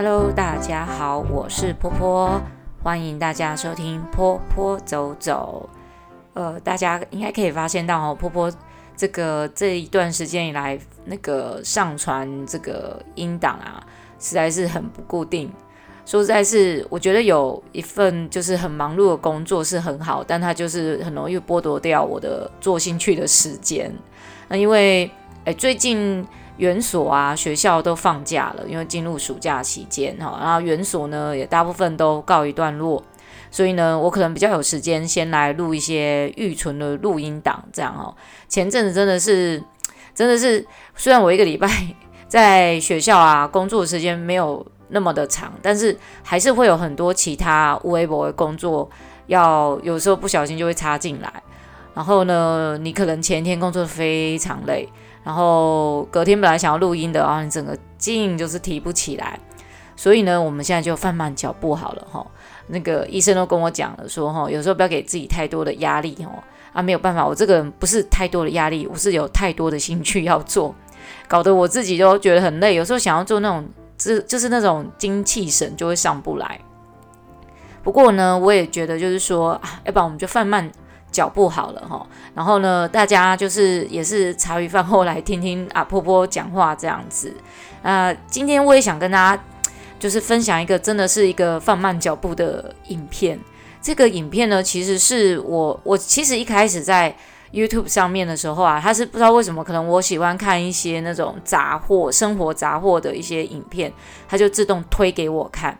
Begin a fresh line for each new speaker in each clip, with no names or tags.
Hello，大家好，我是波波，欢迎大家收听波波走走。呃，大家应该可以发现到哦，波波这个这一段时间以来，那个上传这个音档啊，实在是很不固定。说实在是，我觉得有一份就是很忙碌的工作是很好，但它就是很容易剥夺掉我的做兴趣的时间。那因为哎，最近。园所啊，学校都放假了，因为进入暑假期间哈，然后园所呢也大部分都告一段落，所以呢，我可能比较有时间先来录一些预存的录音档，这样哦。前阵子真的是，真的是，虽然我一个礼拜在学校啊工作的时间没有那么的长，但是还是会有很多其他微博的工作要，有时候不小心就会插进来，然后呢，你可能前一天工作非常累。然后隔天本来想要录音的，然后你整个劲就是提不起来，所以呢，我们现在就放慢脚步好了哈。那个医生都跟我讲了，说哈，有时候不要给自己太多的压力哦。啊，没有办法，我这个人不是太多的压力，我是有太多的兴趣要做，搞得我自己都觉得很累。有时候想要做那种，就就是那种精气神就会上不来。不过呢，我也觉得就是说啊，要不然我们就放慢。脚步好了哈，然后呢，大家就是也是茶余饭后来听听啊波波讲话这样子。呃，今天我也想跟大家就是分享一个真的是一个放慢脚步的影片。这个影片呢，其实是我我其实一开始在 YouTube 上面的时候啊，他是不知道为什么，可能我喜欢看一些那种杂货、生活杂货的一些影片，他就自动推给我看。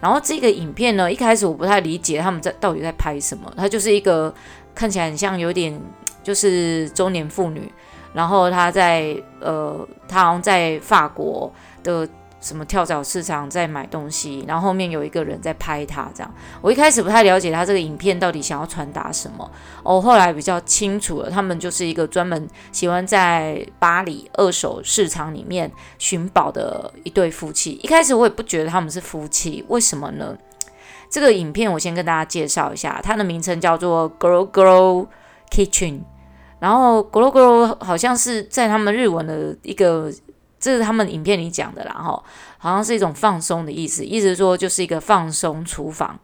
然后这个影片呢，一开始我不太理解他们在到底在拍什么，它就是一个。看起来很像有点就是中年妇女，然后她在呃，她好像在法国的什么跳蚤市场在买东西，然后后面有一个人在拍她这样。我一开始不太了解她这个影片到底想要传达什么，哦，后来比较清楚了，他们就是一个专门喜欢在巴黎二手市场里面寻宝的一对夫妻。一开始我也不觉得他们是夫妻，为什么呢？这个影片我先跟大家介绍一下，它的名称叫做 Goro Goro Kitchen，然后 Goro Goro 好像是在他们日文的一个，这是他们影片里讲的啦，哈，好像是一种放松的意思，意思说就是一个放松厨房。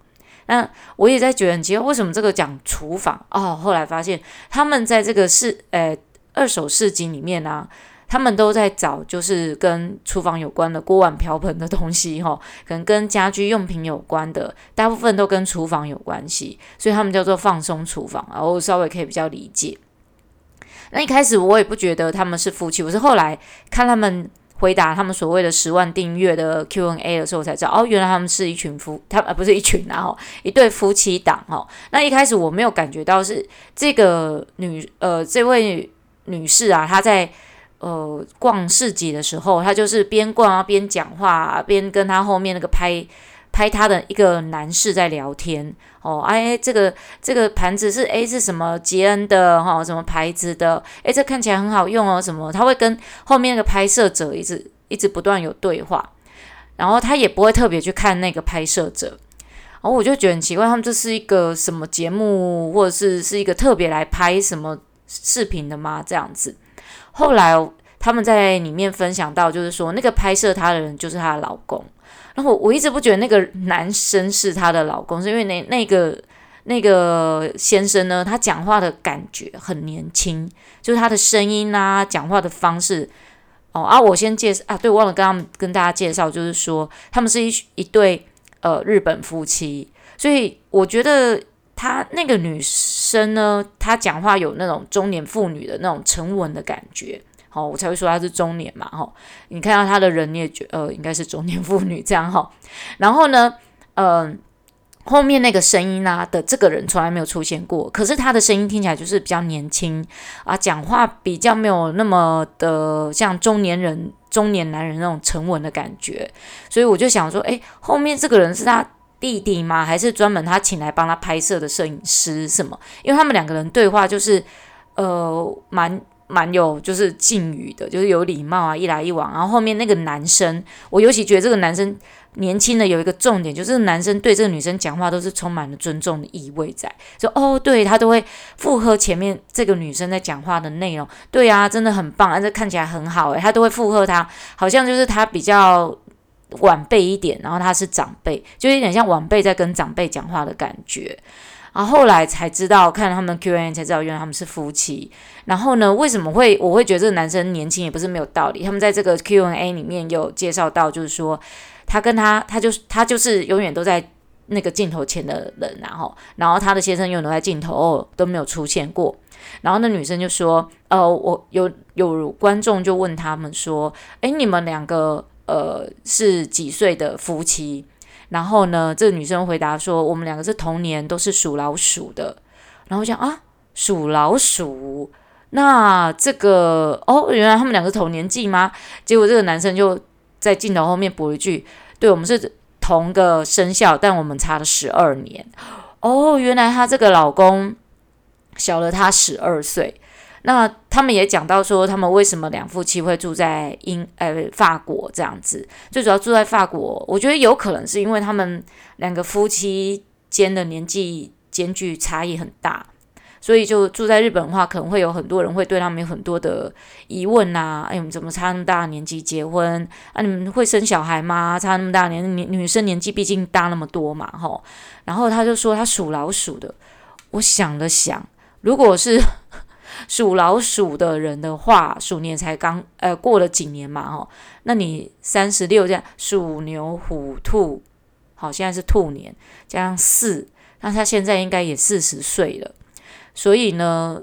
那我也在觉得很奇怪，为什么这个讲厨房哦？后来发现他们在这个市，呃，二手市集里面呢、他们都在找，就是跟厨房有关的锅碗瓢盆的东西，哈，可能跟家居用品有关的，大部分都跟厨房有关系，所以他们叫做放松厨房，然后稍微可以比较理解。那一开始我也不觉得他们是夫妻，我是后来看他们回答他们所谓的十万订阅的 Q&A 的时候，才知道，哦，原来他们是一群夫，他呃不是一群，然后一对夫妻档，哦。那一开始我没有感觉到是这个女，呃，这位女士啊，她在。呃，逛市集的时候，他就是边逛啊边讲话啊，边跟他后面那个拍拍他的一个男士在聊天哦。哎，这个这个盘子是哎是什么吉恩的哈、哦？什么牌子的？哎，这看起来很好用哦。什么？他会跟后面那个拍摄者一直一直不断有对话，然后他也不会特别去看那个拍摄者。然后我就觉得很奇怪，他们这是一个什么节目，或者是是一个特别来拍什么视频的吗？这样子。后来他们在里面分享到，就是说那个拍摄他的人就是她的老公。然后我一直不觉得那个男生是她的老公，是因为那那个那个先生呢，他讲话的感觉很年轻，就是他的声音啊，讲话的方式。哦啊，我先介绍啊，对，忘了跟他们跟大家介绍，就是说他们是一一对呃日本夫妻，所以我觉得他那个女生。呢，她讲话有那种中年妇女的那种沉稳的感觉，好，我才会说她是中年嘛，哈，你看到她的人，你也觉得呃，应该是中年妇女这样哈。然后呢，嗯、后面那个声音啊的这个人从来没有出现过，可是她的声音听起来就是比较年轻啊，讲话比较没有那么的像中年人、中年男人那种沉稳的感觉，所以我就想说，哎，后面这个人是他。弟弟吗？还是专门他请来帮他拍摄的摄影师什么？因为他们两个人对话就是，呃，蛮蛮有就是敬语的，就是有礼貌啊，一来一往。然后后面那个男生，我尤其觉得这个男生年轻的有一个重点，就是男生对这个女生讲话都是充满了尊重的意味在，说哦，对，他都会附和前面这个女生在讲话的内容。对啊，真的很棒，啊，这看起来很好诶，他都会附和他，好像就是他比较。晚辈一点，然后他是长辈，就有点像晚辈在跟长辈讲话的感觉。然后后来才知道，看他们 Q&A 才知道，原来他们是夫妻。然后呢，为什么会我会觉得这个男生年轻也不是没有道理？他们在这个 Q&A 里面有介绍到，就是说他跟他，他就是他就是永远都在那个镜头前的人，然后然后他的先生永远都在镜头哦都没有出现过。然后那女生就说：“呃，我有有观众就问他们说，诶，你们两个呃是几岁的夫妻？”然后呢，这个女生回答说：“我们两个是同年，都是属老鼠的。”然后讲啊，属老鼠，那这个哦，原来他们两个同年纪吗？结果这个男生就在镜头后面补一句：“对，我们是同个生肖，但我们差了十二年。”哦，原来她这个老公小了她十二岁。那他们也讲到说，他们为什么两夫妻会住在英呃法国这样子？最主要住在法国，我觉得有可能是因为他们两个夫妻间的年纪间距差异很大，所以就住在日本的话，可能会有很多人会对他们有很多的疑问呐、啊。哎，你们怎么差那么大年纪结婚？啊，你们会生小孩吗？差那么大年，女女生年纪毕竟大那么多嘛，吼。然后他就说他属老鼠的，我想了想，如果是。属老鼠的人的话，鼠年才刚呃过了几年嘛，吼，那你三十六这样，鼠牛虎兔，好，现在是兔年加上四，那他现在应该也四十岁了，所以呢，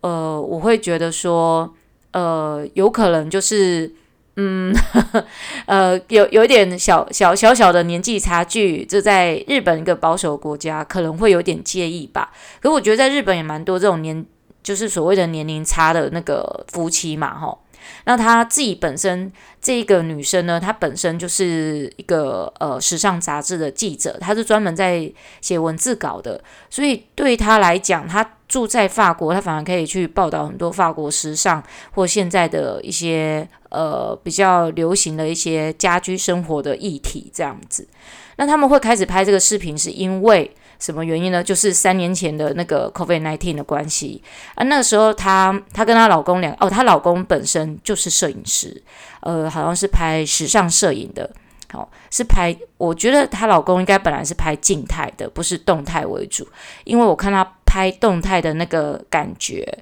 呃，我会觉得说，呃，有可能就是，嗯，呵 呵呃，有有一点小小小小的年纪差距，这在日本一个保守国家可能会有点介意吧，可我觉得在日本也蛮多这种年。就是所谓的年龄差的那个夫妻嘛，吼，那她自己本身这个女生呢，她本身就是一个呃时尚杂志的记者，她是专门在写文字稿的，所以对她来讲，她住在法国，她反而可以去报道很多法国时尚或现在的一些呃比较流行的一些家居生活的议题这样子。那他们会开始拍这个视频，是因为。什么原因呢？就是三年前的那个 COVID-19 的关系啊。那个时候她，她跟她老公两哦，她老公本身就是摄影师，呃，好像是拍时尚摄影的，好、是拍。我觉得她老公应该本来是拍静态的，不是动态为主，因为我看他拍动态的那个感觉，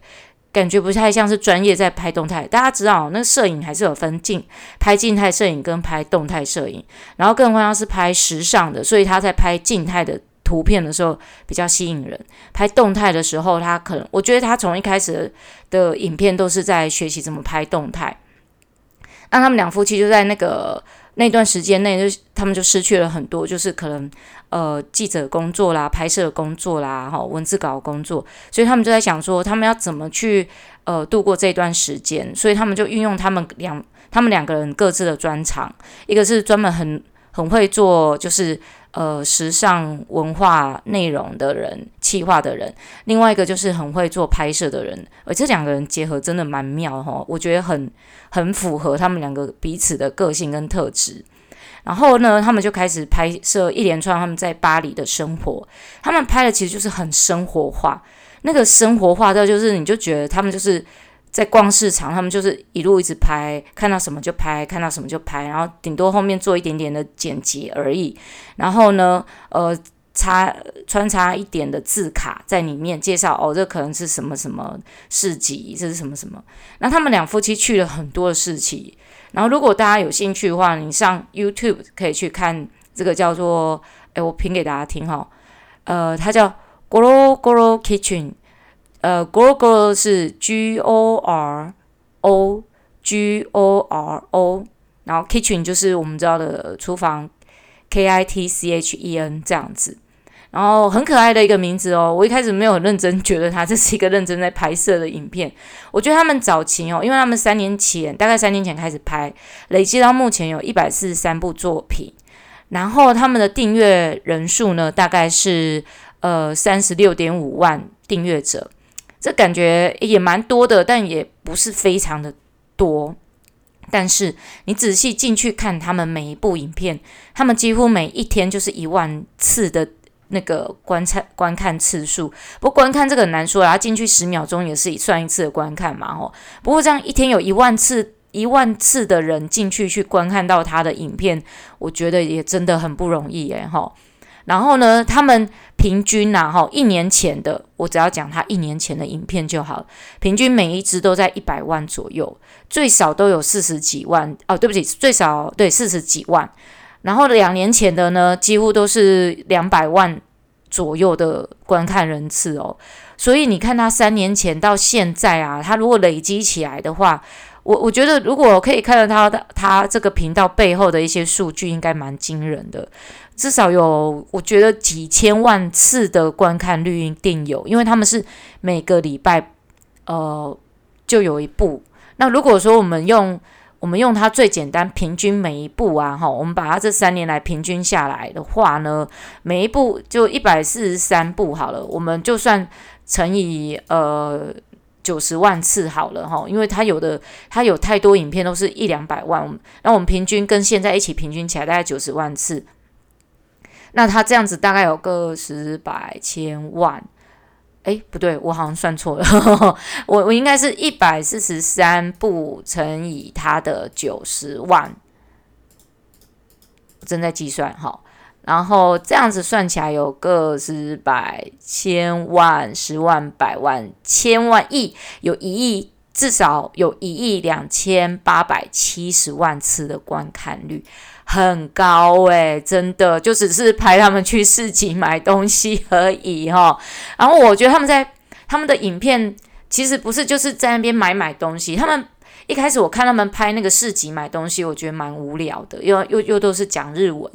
感觉不太像是专业在拍动态。大家知道，那摄影还是有分静拍静态摄影跟拍动态摄影，然后更何况是拍时尚的，所以他在拍静态的。图片的时候比较吸引人，拍动态的时候，他可能我觉得他从一开始的影片都是在学习怎么拍动态。那他们两夫妻就在那个那段时间内，就他们就失去了很多，就是可能呃记者工作啦、拍摄工作啦、哈文字稿工作，所以他们就在想说，他们要怎么去呃度过这段时间，所以他们就运用他们两他们两个人各自的专长，一个是专门很很会做，就是。呃，时尚文化内容的人，企划的人，另外一个就是很会做拍摄的人，而这两个人结合真的蛮妙哈，我觉得很很符合他们两个彼此的个性跟特质。然后呢，他们就开始拍摄一连串他们在巴黎的生活，他们拍的其实就是很生活化，那个生活化的，就是你就觉得他们就是。在逛市场，他们就是一路一直拍，看到什么就拍，看到什么就拍，然后顶多后面做一点点的剪辑而已。然后呢，呃，插穿插一点的字卡在里面介绍哦，这可能是什么什么市集，这是什么什么。那他们两夫妻去了很多的市集。然后如果大家有兴趣的话，你上 YouTube 可以去看这个叫做，诶，我拼给大家听哈，呃，它叫 Goro Goro Kitchen。呃，Goro 是 G O R O G O R O，然后 Kitchen 就是我们知道的厨房，K I T C H E N 这样子，然后很可爱的一个名字哦。我一开始没有认真觉得它这是一个认真在拍摄的影片，我觉得他们早期哦，因为他们三年前，大概三年前开始拍，累计到目前有一百四十三部作品，然后他们的订阅人数呢，大概是呃三十六点五万订阅者。这感觉也蛮多的，但也不是非常的多。但是你仔细进去看他们每一部影片，他们几乎每一天就是一万次的那个观看观看次数。不过观看这个很难说，然后进去十秒钟也是算一次的观看嘛，吼。不过这样一天有一万次一万次的人进去去观看到他的影片，我觉得也真的很不容易诶。哈。然后呢，他们平均呐，哈，一年前的，我只要讲他一年前的影片就好，平均每一支都在一百万左右，最少都有四十几万哦，对不起，最少对四十几万。然后两年前的呢，几乎都是两百万左右的观看人次哦。所以你看他三年前到现在啊，他如果累积起来的话，我我觉得如果可以看到他他这个频道背后的一些数据，应该蛮惊人的。至少有，我觉得几千万次的观看率一定有，因为他们是每个礼拜，呃，就有一部。那如果说我们用我们用它最简单，平均每一部啊，哈，我们把它这三年来平均下来的话呢，每一部就一百四十三部好了，我们就算乘以呃九十万次好了哈，因为它有的它有太多影片都是一两百万，那我们平均跟现在一起平均起来大概九十万次。那他这样子大概有个十百千万，诶，不对，我好像算错了，我我应该是一百四十三部乘以他的九十万，正在计算哈，然后这样子算起来有个十百千万十万百万千万亿，有一亿，至少有一亿两千八百七十万次的观看率。很高诶、真的就只是拍他们去市集买东西而已哈。然后我觉得他们在他们的影片其实不是就是在那边买买东西。他们一开始我看他们拍那个市集买东西，我觉得蛮无聊的，又又又都是讲日文，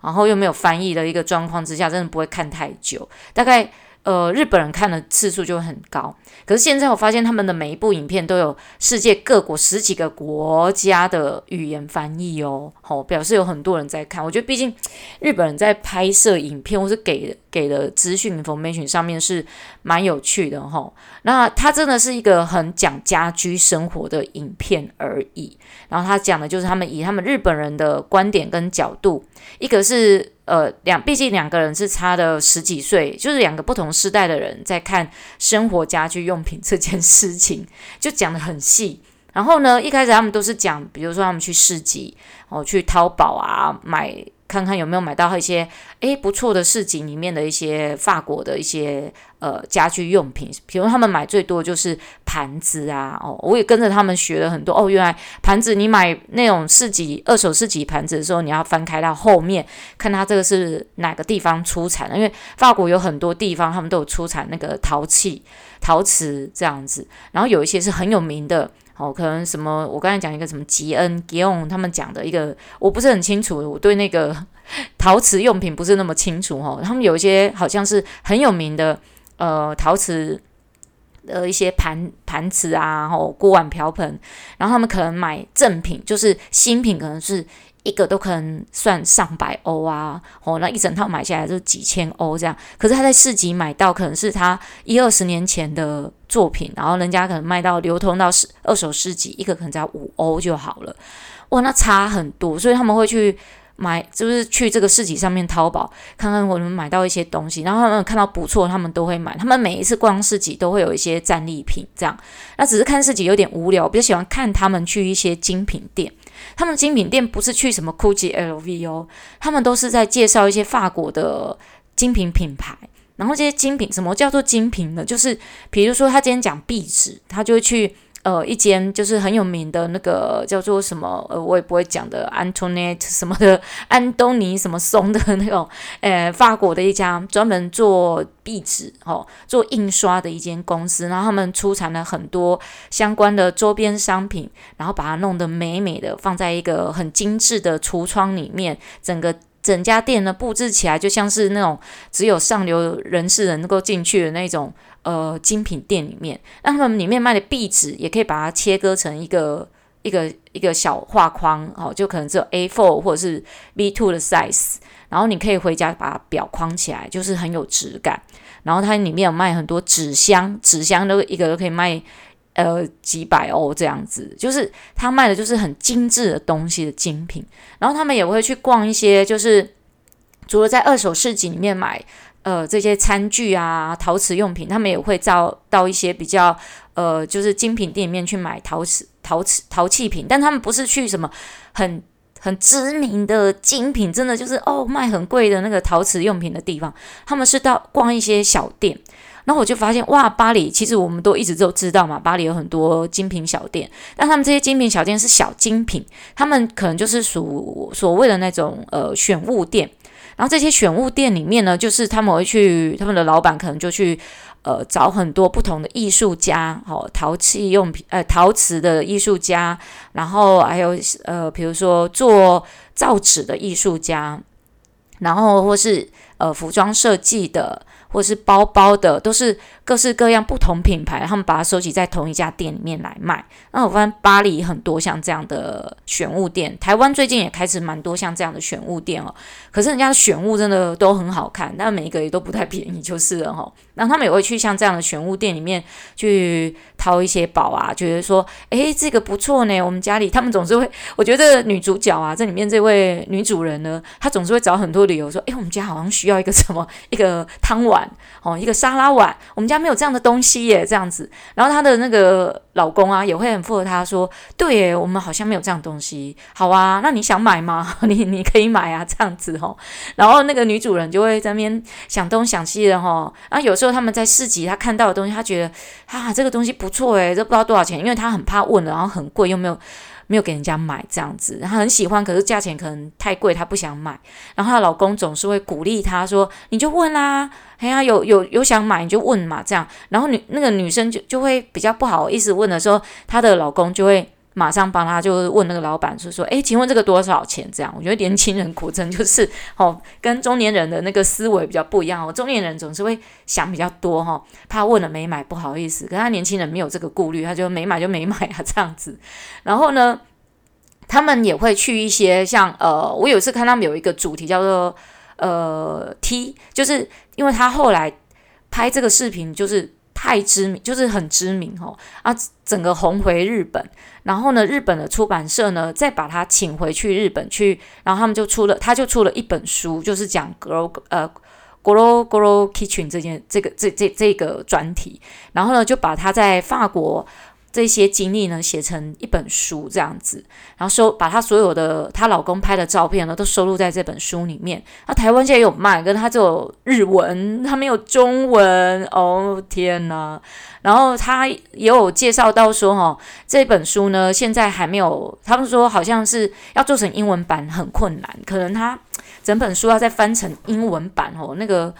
然后又没有翻译的一个状况之下，真的不会看太久，大概。呃，日本人看的次数就会很高，可是现在我发现他们的每一部影片都有世界各国十几个国家的语言翻译哦，好，表示有很多人在看。我觉得毕竟日本人在拍摄影片或是给给的资讯 information 上面是蛮有趣的哈。那他真的是一个很讲家居生活的影片而已，然后他讲的就是他们以他们日本人的观点跟角度，一个是。呃，两毕竟两个人是差的十几岁，就是两个不同时代的人在看生活家居用品这件事情，就讲的很细。然后呢，一开始他们都是讲，比如说他们去市集，哦，去淘宝啊买。看看有没有买到一些诶不错的市集里面的一些法国的一些呃家居用品，比如他们买最多就是盘子啊哦，我也跟着他们学了很多哦。原来盘子你买那种市集二手市集盘子的时候，你要翻开到后面看它这个是哪个地方出产的，因为法国有很多地方他们都有出产那个陶器、陶瓷这样子，然后有一些是很有名的。哦，可能什么？我刚才讲一个什么吉恩、吉翁他们讲的一个，我不是很清楚。我对那个 陶瓷用品不是那么清楚哦。他们有一些好像是很有名的，呃，陶瓷的一些盘盘子啊，然后，锅碗瓢盆。然后他们可能买正品，就是新品，可能是。一个都可能算上百欧啊，哦，那一整套买下来就几千欧这样。可是他在市集买到，可能是他一二十年前的作品，然后人家可能卖到流通到市二手市集，一个可能只要五欧就好了。哇，那差很多，所以他们会去买，就是去这个市集上面淘宝看看我能买到一些东西，然后他们看到不错，他们都会买。他们每一次逛市集都会有一些战利品这样。那只是看市集有点无聊，比较喜欢看他们去一些精品店。他们精品店不是去什么 Gucci、LV 哦，他们都是在介绍一些法国的精品品牌。然后这些精品，什么叫做精品呢？就是比如说他今天讲壁纸，他就去。呃，一间就是很有名的那个叫做什么，呃，我也不会讲的，Antoinette 什么的，安东尼什么松的那种，呃，法国的一家专门做壁纸哦，做印刷的一间公司，然后他们出产了很多相关的周边商品，然后把它弄得美美的，放在一个很精致的橱窗里面，整个整家店呢布置起来就像是那种只有上流人士能够进去的那种。呃，精品店里面，那他们里面卖的壁纸也可以把它切割成一个一个一个小画框，哦，就可能只有 A4 或者是 B2 的 size，然后你可以回家把它裱框起来，就是很有质感。然后它里面有卖很多纸箱，纸箱都一个都可以卖呃几百欧这样子，就是他卖的就是很精致的东西的精品。然后他们也会去逛一些，就是除了在二手市集里面买。呃，这些餐具啊，陶瓷用品，他们也会到到一些比较呃，就是精品店里面去买陶瓷陶瓷陶器品，但他们不是去什么很很知名的精品，真的就是哦卖很贵的那个陶瓷用品的地方，他们是到逛一些小店。然后我就发现，哇，巴黎其实我们都一直都知道嘛，巴黎有很多精品小店，但他们这些精品小店是小精品，他们可能就是属所谓的那种呃选物店。然后这些选物店里面呢，就是他们会去，他们的老板可能就去呃找很多不同的艺术家，哦，陶器用品，呃，陶瓷的艺术家，然后还有呃，比如说做造纸的艺术家，然后或是呃服装设计的。或是包包的，都是各式各样不同品牌，他们把它收集在同一家店里面来卖。那我发现巴黎很多像这样的选物店，台湾最近也开始蛮多像这样的选物店哦。可是人家的选物真的都很好看，但每一个也都不太便宜，就是了哈。然后他们也会去像这样的玄物店里面去掏一些宝啊，觉得说，诶，这个不错呢。我们家里他们总是会，我觉得女主角啊，这里面这位女主人呢，她总是会找很多理由说，诶，我们家好像需要一个什么一个汤碗。哦，一个沙拉碗，我们家没有这样的东西耶，这样子。然后她的那个老公啊，也会很附和他说：“对耶，我们好像没有这样东西。”好啊，那你想买吗？你你可以买啊，这样子哦。然后那个女主人就会在那边想东想西的哈。然后有时候他们在市集，他看到的东西，他觉得啊，这个东西不错诶，这不知道多少钱，因为他很怕问，然后很贵又没有。没有给人家买这样子，她很喜欢，可是价钱可能太贵，她不想买。然后她老公总是会鼓励她说：“你就问啦，哎呀，有有有想买你就问嘛，这样。”然后女那个女生就就会比较不好意思问的时候，她的老公就会。马上帮他就是问那个老板，就说：“诶，请问这个多少钱？”这样，我觉得年轻人果真就是 哦，跟中年人的那个思维比较不一样哦。中年人总是会想比较多哈，怕问了没买不好意思。可他年轻人没有这个顾虑，他就没买就没买啊这样子。然后呢，他们也会去一些像呃，我有一次看他们有一个主题叫做呃 T，就是因为他后来拍这个视频就是。太知名，就是很知名哦啊，整个红回日本，然后呢，日本的出版社呢再把他请回去日本去，然后他们就出了，他就出了一本书，就是讲 grow 呃 grow grow Kitchen 这件这个这这这个专题，然后呢就把他在法国。这些经历呢，写成一本书这样子，然后收把她所有的她老公拍的照片呢，都收录在这本书里面。那台湾现在有卖，跟他只有日文，他没有中文。哦天哪！然后他也有介绍到说，哈，这本书呢，现在还没有，他们说好像是要做成英文版很困难，可能他整本书要再翻成英文版哦，那个。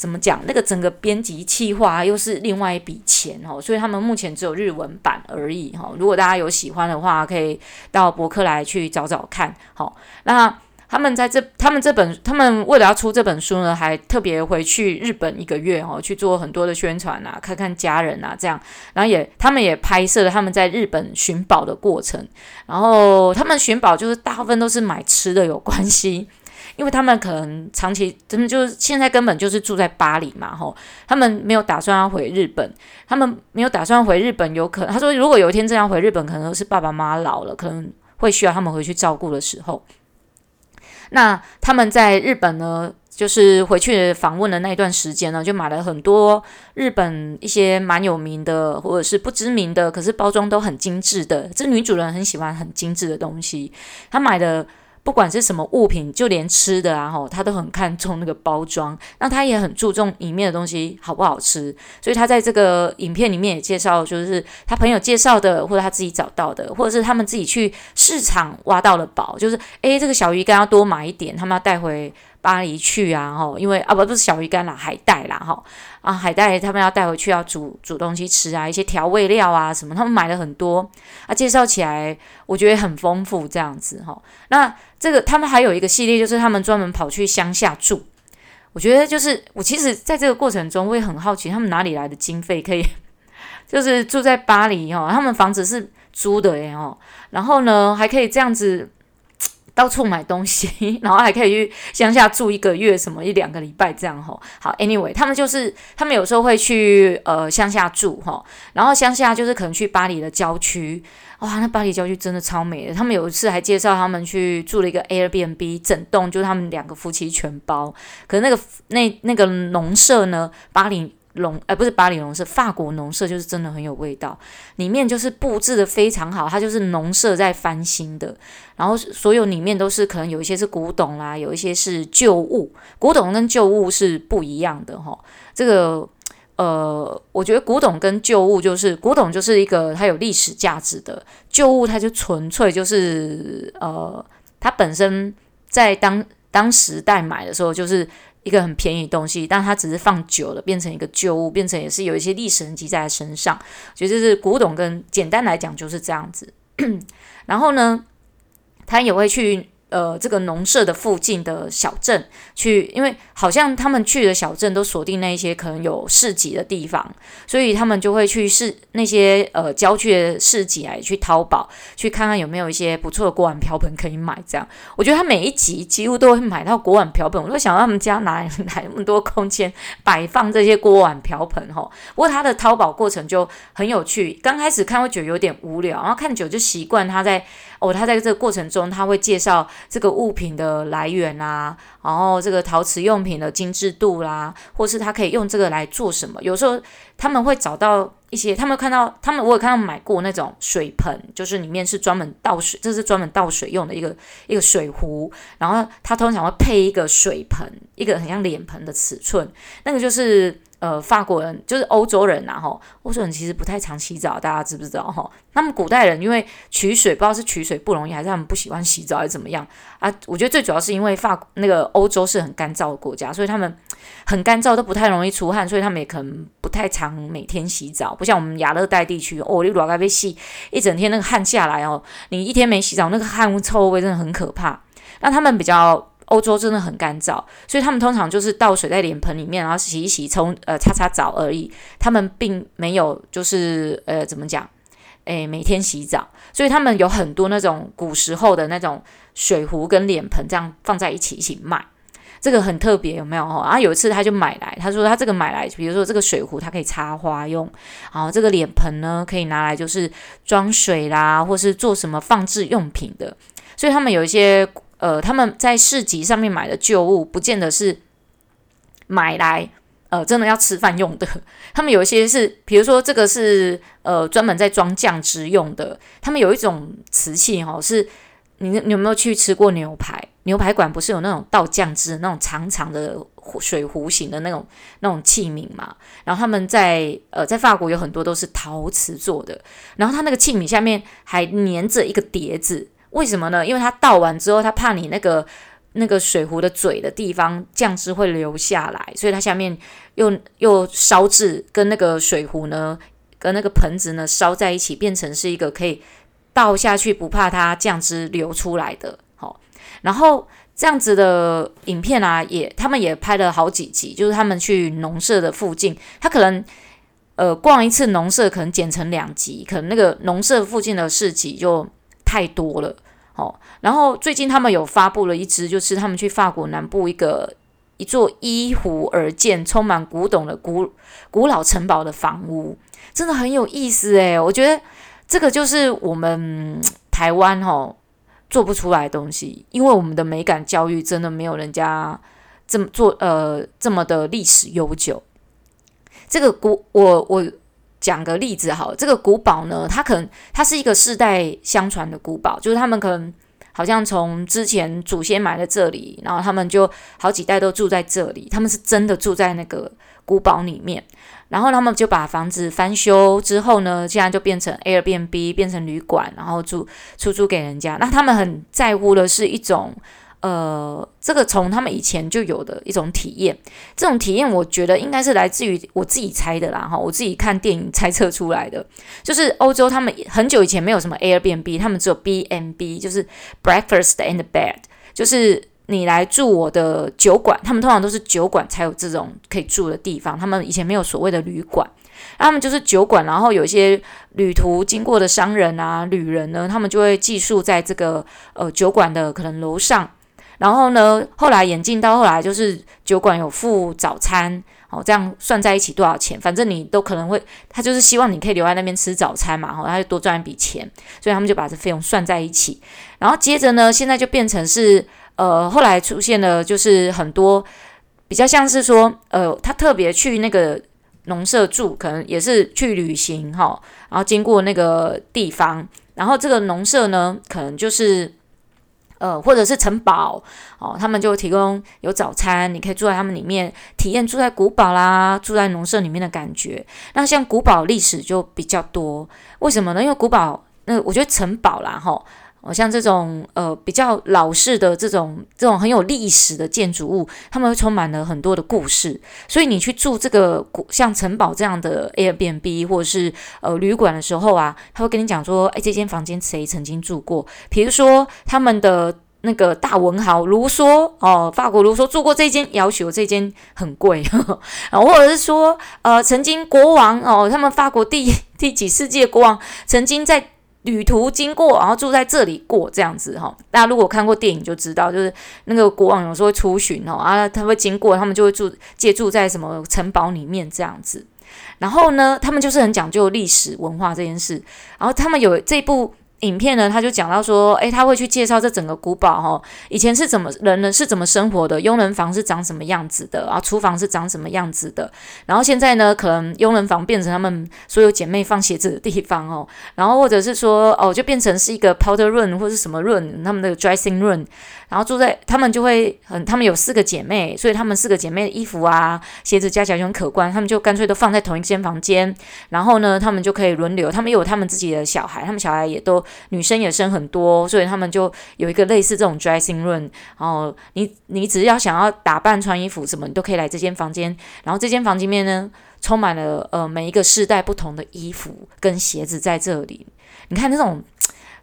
怎么讲？那个整个编辑企划又是另外一笔钱哦，所以他们目前只有日文版而已哈。如果大家有喜欢的话，可以到博客来去找找看。好，那他们在这，他们这本，他们为了要出这本书呢，还特别回去日本一个月哦，去做很多的宣传啊，看看家人啊这样。然后也，他们也拍摄了他们在日本寻宝的过程。然后他们寻宝就是大部分都是买吃的有关系。因为他们可能长期，他们就是现在根本就是住在巴黎嘛，吼，他们没有打算要回日本，他们没有打算回日本，有可能他说，如果有一天这样回日本，可能是爸爸妈妈老了，可能会需要他们回去照顾的时候。那他们在日本呢，就是回去访问的那一段时间呢，就买了很多日本一些蛮有名的，或者是不知名的，可是包装都很精致的。这女主人很喜欢很精致的东西，她买的。不管是什么物品，就连吃的啊，吼，他都很看重那个包装。那他也很注重里面的东西好不好吃，所以他在这个影片里面也介绍，就是他朋友介绍的，或者他自己找到的，或者是他们自己去市场挖到了宝，就是诶，这个小鱼干要多买一点，他们要带回巴黎去啊，吼，因为啊不不是小鱼干啦，海带啦，吼。啊，海带他们要带回去要煮煮东西吃啊，一些调味料啊什么，他们买了很多啊，介绍起来我觉得很丰富这样子哈。那这个他们还有一个系列，就是他们专门跑去乡下住。我觉得就是我其实在这个过程中我也很好奇，他们哪里来的经费可以，就是住在巴黎哈，他们房子是租的耶哦，然后呢还可以这样子。到处买东西，然后还可以去乡下住一个月，什么一两个礼拜这样吼。好，anyway，他们就是他们有时候会去呃乡下住吼，然后乡下就是可能去巴黎的郊区，哇，那巴黎郊区真的超美的。他们有一次还介绍他们去住了一个 Airbnb，整栋就他们两个夫妻全包。可是那个那那个农舍呢，巴黎。农，呃，不是巴黎农舍，法国农舍就是真的很有味道，里面就是布置的非常好，它就是农舍在翻新的，然后所有里面都是可能有一些是古董啦，有一些是旧物，古董跟旧物是不一样的哈，这个。呃，我觉得古董跟旧物就是古董就是一个它有历史价值的，旧物它就纯粹就是呃，它本身在当当时代买的时候就是一个很便宜的东西，但它只是放久了变成一个旧物，变成也是有一些历史痕迹在身上，所以就是古董跟简单来讲就是这样子。然后呢，他也会去。呃，这个农舍的附近的小镇去，因为好像他们去的小镇都锁定那一些可能有市集的地方，所以他们就会去市那些呃郊区的市集来去淘宝，去看看有没有一些不错的锅碗瓢盆可以买。这样，我觉得他每一集几乎都会买到锅碗瓢盆，我就想到他们家哪来那么多空间摆放这些锅碗瓢盆哈。不过他的淘宝过程就很有趣，刚开始看会觉得有点无聊，然后看久就习惯他在。哦，他在这个过程中，他会介绍这个物品的来源啊，然后这个陶瓷用品的精致度啦，或是他可以用这个来做什么。有时候他们会找到一些，他们看到他们我有看到买过那种水盆，就是里面是专门倒水，这是专门倒水用的一个一个水壶，然后它通常会配一个水盆，一个很像脸盆的尺寸，那个就是。呃，法国人就是欧洲人呐，哈，欧洲人其实不太常洗澡，大家知不知道？吼，他们古代人因为取水，不知道是取水不容易，还是他们不喜欢洗澡，还是怎么样啊？我觉得最主要是因为法那个欧洲是很干燥的国家，所以他们很干燥，都不太容易出汗，所以他们也可能不太常每天洗澡，不像我们亚热带地区，哦，你裸该被洗一整天，那个汗下来哦，你一天没洗澡，那个汗臭味真的很可怕。那他们比较。欧洲真的很干燥，所以他们通常就是倒水在脸盆里面，然后洗一洗，冲呃擦擦澡而已。他们并没有就是呃怎么讲，诶每天洗澡，所以他们有很多那种古时候的那种水壶跟脸盆这样放在一起一起卖，这个很特别，有没有？然后有一次他就买来，他说他这个买来，比如说这个水壶它可以插花用，然后这个脸盆呢可以拿来就是装水啦，或是做什么放置用品的，所以他们有一些。呃，他们在市集上面买的旧物，不见得是买来呃真的要吃饭用的。他们有一些是，比如说这个是呃专门在装酱汁用的。他们有一种瓷器哈、哦，是你你有没有去吃过牛排？牛排馆不是有那种倒酱汁那种长长的水壶型的那种那种器皿嘛？然后他们在呃在法国有很多都是陶瓷做的，然后它那个器皿下面还粘着一个碟子。为什么呢？因为它倒完之后，它怕你那个那个水壶的嘴的地方酱汁会流下来，所以它下面又又烧制，跟那个水壶呢，跟那个盆子呢烧在一起，变成是一个可以倒下去不怕它酱汁流出来的。好，然后这样子的影片啊，也他们也拍了好几集，就是他们去农舍的附近，他可能呃逛一次农舍，可能剪成两集，可能那个农舍附近的市集就。太多了，哦，然后最近他们有发布了一支，就是他们去法国南部一个一座依湖而建、充满古董的古古老城堡的房屋，真的很有意思诶，我觉得这个就是我们 台湾哦做不出来的东西，因为我们的美感教育真的没有人家这么做，呃，这么的历史悠久。这个古我我。讲个例子好，这个古堡呢，它可能它是一个世代相传的古堡，就是他们可能好像从之前祖先埋在这里，然后他们就好几代都住在这里，他们是真的住在那个古堡里面，然后他们就把房子翻修之后呢，现在就变成 Airbnb，变成旅馆，然后住出租给人家。那他们很在乎的是一种。呃，这个从他们以前就有的一种体验，这种体验我觉得应该是来自于我自己猜的啦，哈，我自己看电影猜测出来的，就是欧洲他们很久以前没有什么 Airbnb，他们只有 B&B，就是 Breakfast and Bed，就是你来住我的酒馆，他们通常都是酒馆才有这种可以住的地方，他们以前没有所谓的旅馆，他们就是酒馆，然后有一些旅途经过的商人啊、旅人呢，他们就会寄宿在这个呃酒馆的可能楼上。然后呢，后来演进到后来，就是酒馆有付早餐，哦，这样算在一起多少钱？反正你都可能会，他就是希望你可以留在那边吃早餐嘛，哦，他就多赚一笔钱，所以他们就把这费用算在一起。然后接着呢，现在就变成是，呃，后来出现了就是很多比较像是说，呃，他特别去那个农舍住，可能也是去旅行哈，然后经过那个地方，然后这个农舍呢，可能就是。呃，或者是城堡哦，他们就提供有早餐，你可以住在他们里面，体验住在古堡啦，住在农舍里面的感觉。那像古堡历史就比较多，为什么呢？因为古堡，那我觉得城堡啦，吼。哦，像这种呃比较老式的这种这种很有历史的建筑物，他们会充满了很多的故事。所以你去住这个像城堡这样的 Airbnb 或者是呃旅馆的时候啊，他会跟你讲说，哎，这间房间谁曾经住过？比如说他们的那个大文豪卢梭哦，法国卢梭住过这间，要求这间很贵，啊，或者是说呃曾经国王哦，他们法国第第几世纪国王曾经在。旅途经过，然后住在这里过这样子哈。大家如果看过电影就知道，就是那个国王有时候会出巡哦，啊，他会经过，他们就会住借住在什么城堡里面这样子。然后呢，他们就是很讲究历史文化这件事。然后他们有这部。影片呢，他就讲到说，诶，他会去介绍这整个古堡哈，以前是怎么人呢是怎么生活的，佣人房是长什么样子的，然后厨房是长什么样子的，然后现在呢，可能佣人房变成他们所有姐妹放鞋子的地方哦，然后或者是说哦，就变成是一个 powder room 或是什么 room，他们的 dressing room，然后住在他们就会很，他们有四个姐妹，所以他们四个姐妹的衣服啊、鞋子加起来就很可观，他们就干脆都放在同一间房间，然后呢，他们就可以轮流，他们有他们自己的小孩，他们小孩也都。女生也生很多，所以他们就有一个类似这种 dressing room。然后你你只要想要打扮穿衣服什么，你都可以来这间房间。然后这间房间里面呢，充满了呃每一个世代不同的衣服跟鞋子在这里。你看那种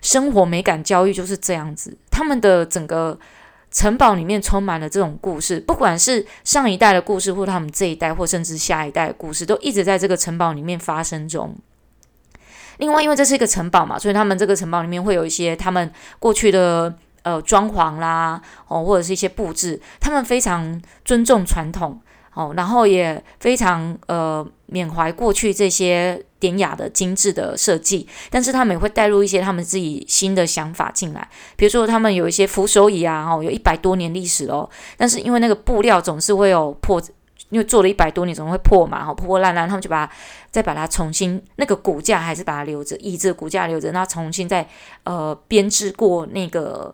生活美感教育就是这样子。他们的整个城堡里面充满了这种故事，不管是上一代的故事，或他们这一代，或甚至下一代故事，都一直在这个城堡里面发生中。另外，因为这是一个城堡嘛，所以他们这个城堡里面会有一些他们过去的呃装潢啦，哦，或者是一些布置，他们非常尊重传统哦，然后也非常呃缅怀过去这些典雅的精致的设计，但是他们也会带入一些他们自己新的想法进来，比如说他们有一些扶手椅啊，哦，有一百多年历史哦，但是因为那个布料总是会有破。因为做了一百多年，总会破嘛，哈，破破烂烂，他们就把它再把它重新那个骨架还是把它留着，椅子骨架留着，那重新再呃编织过那个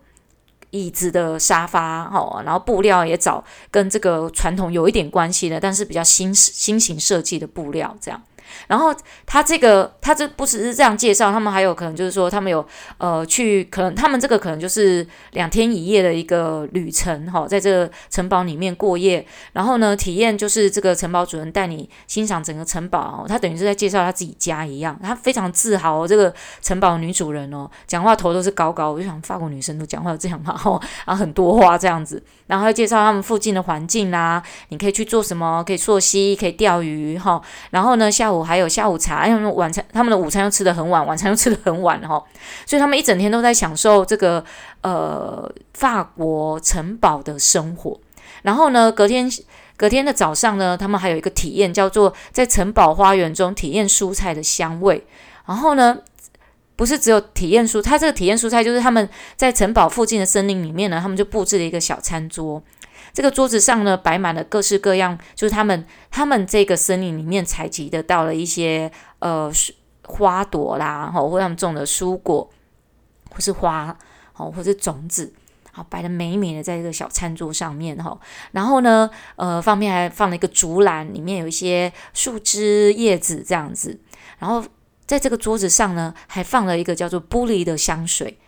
椅子的沙发，哦，然后布料也找跟这个传统有一点关系的，但是比较新新型设计的布料这样。然后他这个，他这不只是这样介绍，他们还有可能就是说，他们有呃去，可能他们这个可能就是两天一夜的一个旅程哈，在这个城堡里面过夜，然后呢，体验就是这个城堡主人带你欣赏整个城堡，他等于是在介绍他自己家一样，他非常自豪这个城堡女主人哦，讲话头都是高高，我就想法国女生都讲话这样嘛，然后很多话这样子，然后介绍他们附近的环境啦，你可以去做什么，可以溯溪，可以钓鱼哈，然后呢下午。还有下午茶，因为晚餐他们的午餐又吃得很晚，晚餐又吃得很晚哈，所以他们一整天都在享受这个呃法国城堡的生活。然后呢，隔天隔天的早上呢，他们还有一个体验，叫做在城堡花园中体验蔬菜的香味。然后呢，不是只有体验蔬，他这个体验蔬菜就是他们在城堡附近的森林里面呢，他们就布置了一个小餐桌。这个桌子上呢，摆满了各式各样，就是他们他们这个森林里面采集得到了一些呃花朵啦，吼，或他们种的蔬果，或是花，哦，或是种子，好摆得美美的在这个小餐桌上面，哈。然后呢，呃，旁边还放了一个竹篮，里面有一些树枝叶子这样子。然后在这个桌子上呢，还放了一个叫做玻璃的香水。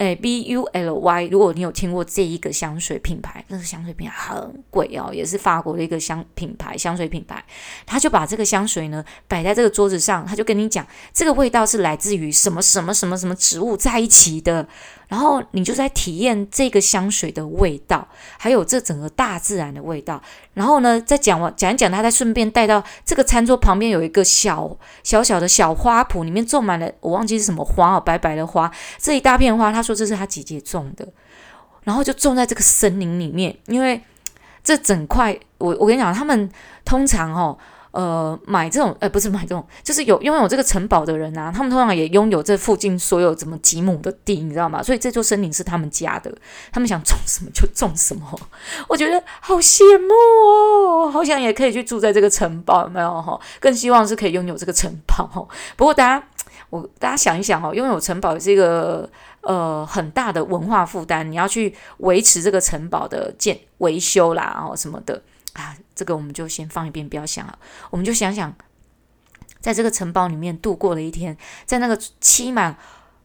诶，B U L Y，如果你有听过这一个香水品牌，那个香水品牌很贵哦，也是法国的一个香品牌，香水品牌，他就把这个香水呢摆在这个桌子上，他就跟你讲，这个味道是来自于什么什么什么什么植物在一起的。然后你就在体验这个香水的味道，还有这整个大自然的味道。然后呢，再讲完讲一讲，他再顺便带到这个餐桌旁边有一个小小小的小花圃，里面种满了我忘记是什么花哦，白白的花。这一大片花，他说说这是他姐姐种的，然后就种在这个森林里面。因为这整块，我我跟你讲，他们通常哦，呃，买这种，呃，不是买这种，就是有拥有这个城堡的人啊，他们通常也拥有这附近所有怎么几亩的地，你知道吗？所以这座森林是他们家的，他们想种什么就种什么。我觉得好羡慕哦，好想也可以去住在这个城堡，有没有哈？更希望是可以拥有这个城堡。不过大家，我大家想一想哦，拥有城堡也是一个呃很大的文化负担，你要去维持这个城堡的建维修啦，哦什么的。啊，这个我们就先放一边，不要想了。我们就想想，在这个城堡里面度过了一天，在那个漆满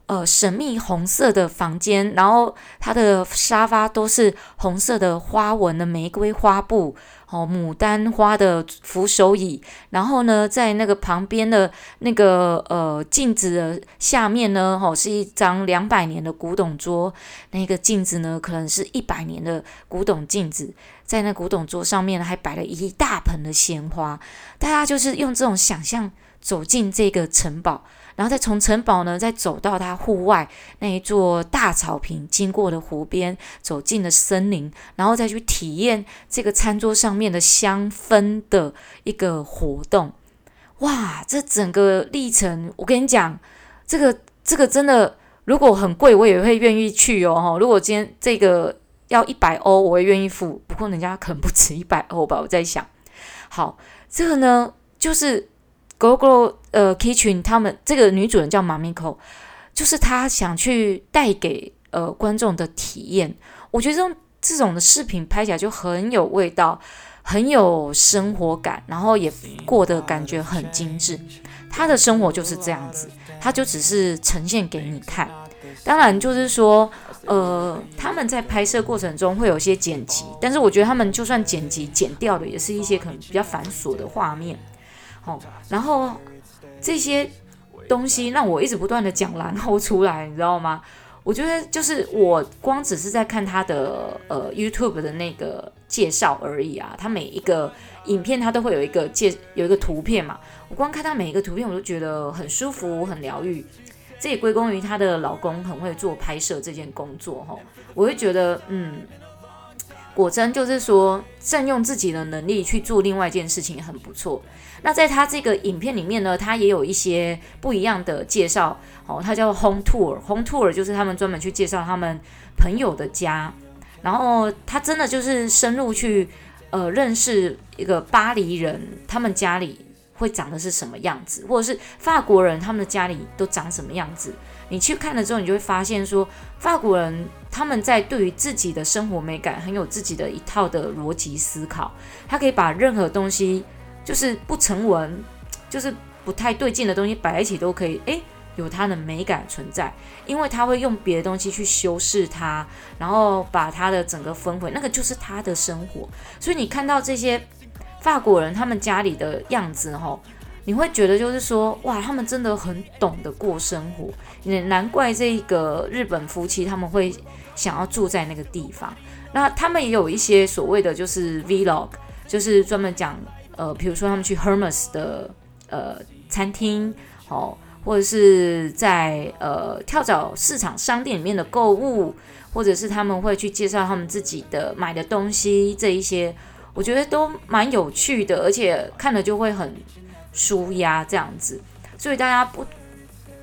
呃神秘红色的房间，然后它的沙发都是红色的花纹的玫瑰花布。哦，牡丹花的扶手椅，然后呢，在那个旁边的那个呃镜子的下面呢，哦，是一张两百年的古董桌，那个镜子呢，可能是一百年的古董镜子，在那古董桌上面呢还摆了一大盆的鲜花，大家就是用这种想象走进这个城堡。然后再从城堡呢，再走到它户外那一座大草坪，经过了湖边，走进了森林，然后再去体验这个餐桌上面的香氛的一个活动。哇，这整个历程，我跟你讲，这个这个真的，如果很贵，我也会愿意去哦。如果今天这个要一百欧，我也愿意付。不过人家可能不止一百欧吧，我在想。好，这个呢，就是。Gogoro 呃，Kitchen 他们这个女主人叫 Mamiko，就是她想去带给呃观众的体验。我觉得这种这种的视频拍起来就很有味道，很有生活感，然后也过得感觉很精致。她的生活就是这样子，她就只是呈现给你看。当然就是说，呃，他们在拍摄过程中会有些剪辑，但是我觉得他们就算剪辑剪掉的，也是一些可能比较繁琐的画面。哦，然后这些东西让我一直不断的讲然后出来，你知道吗？我觉得就是我光只是在看他的呃 YouTube 的那个介绍而已啊，他每一个影片他都会有一个介有一个图片嘛，我光看他每一个图片我都觉得很舒服很疗愈，这也归功于她的老公很会做拍摄这件工作哈，我会觉得嗯。果真就是说，善用自己的能力去做另外一件事情很不错。那在他这个影片里面呢，他也有一些不一样的介绍。哦，他叫 Home Tour，Home Tour 就是他们专门去介绍他们朋友的家。然后他真的就是深入去呃认识一个巴黎人，他们家里会长的是什么样子，或者是法国人他们的家里都长什么样子。你去看了之后，你就会发现说，法国人他们在对于自己的生活美感很有自己的一套的逻辑思考，他可以把任何东西就是不成文，就是不太对劲的东西摆在一起都可以，诶，有它的美感存在，因为他会用别的东西去修饰它，然后把它的整个氛围，那个就是他的生活。所以你看到这些法国人他们家里的样子，吼。你会觉得就是说，哇，他们真的很懂得过生活，也难怪这个日本夫妻他们会想要住在那个地方。那他们也有一些所谓的就是 vlog，就是专门讲，呃，比如说他们去 Hermes 的呃餐厅，哦，或者是在呃跳蚤市场商店里面的购物，或者是他们会去介绍他们自己的买的东西，这一些我觉得都蛮有趣的，而且看了就会很。舒压这样子，所以大家不，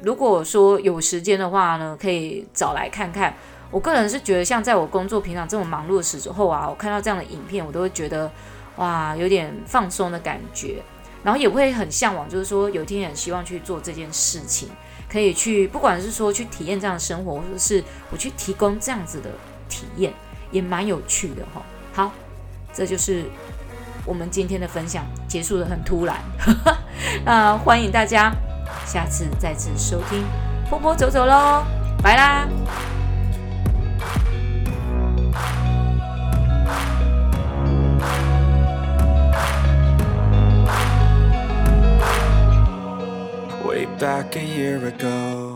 如果说有时间的话呢，可以找来看看。我个人是觉得，像在我工作平常这么忙碌的时候啊，我看到这样的影片，我都会觉得哇，有点放松的感觉，然后也会很向往，就是说有一天很希望去做这件事情，可以去，不管是说去体验这样的生活，或者是我去提供这样子的体验，也蛮有趣的哈。好，这就是。我们今天的分享结束得很突然，那欢迎大家下次再次收听波波走走喽，拜啦。back a year ago.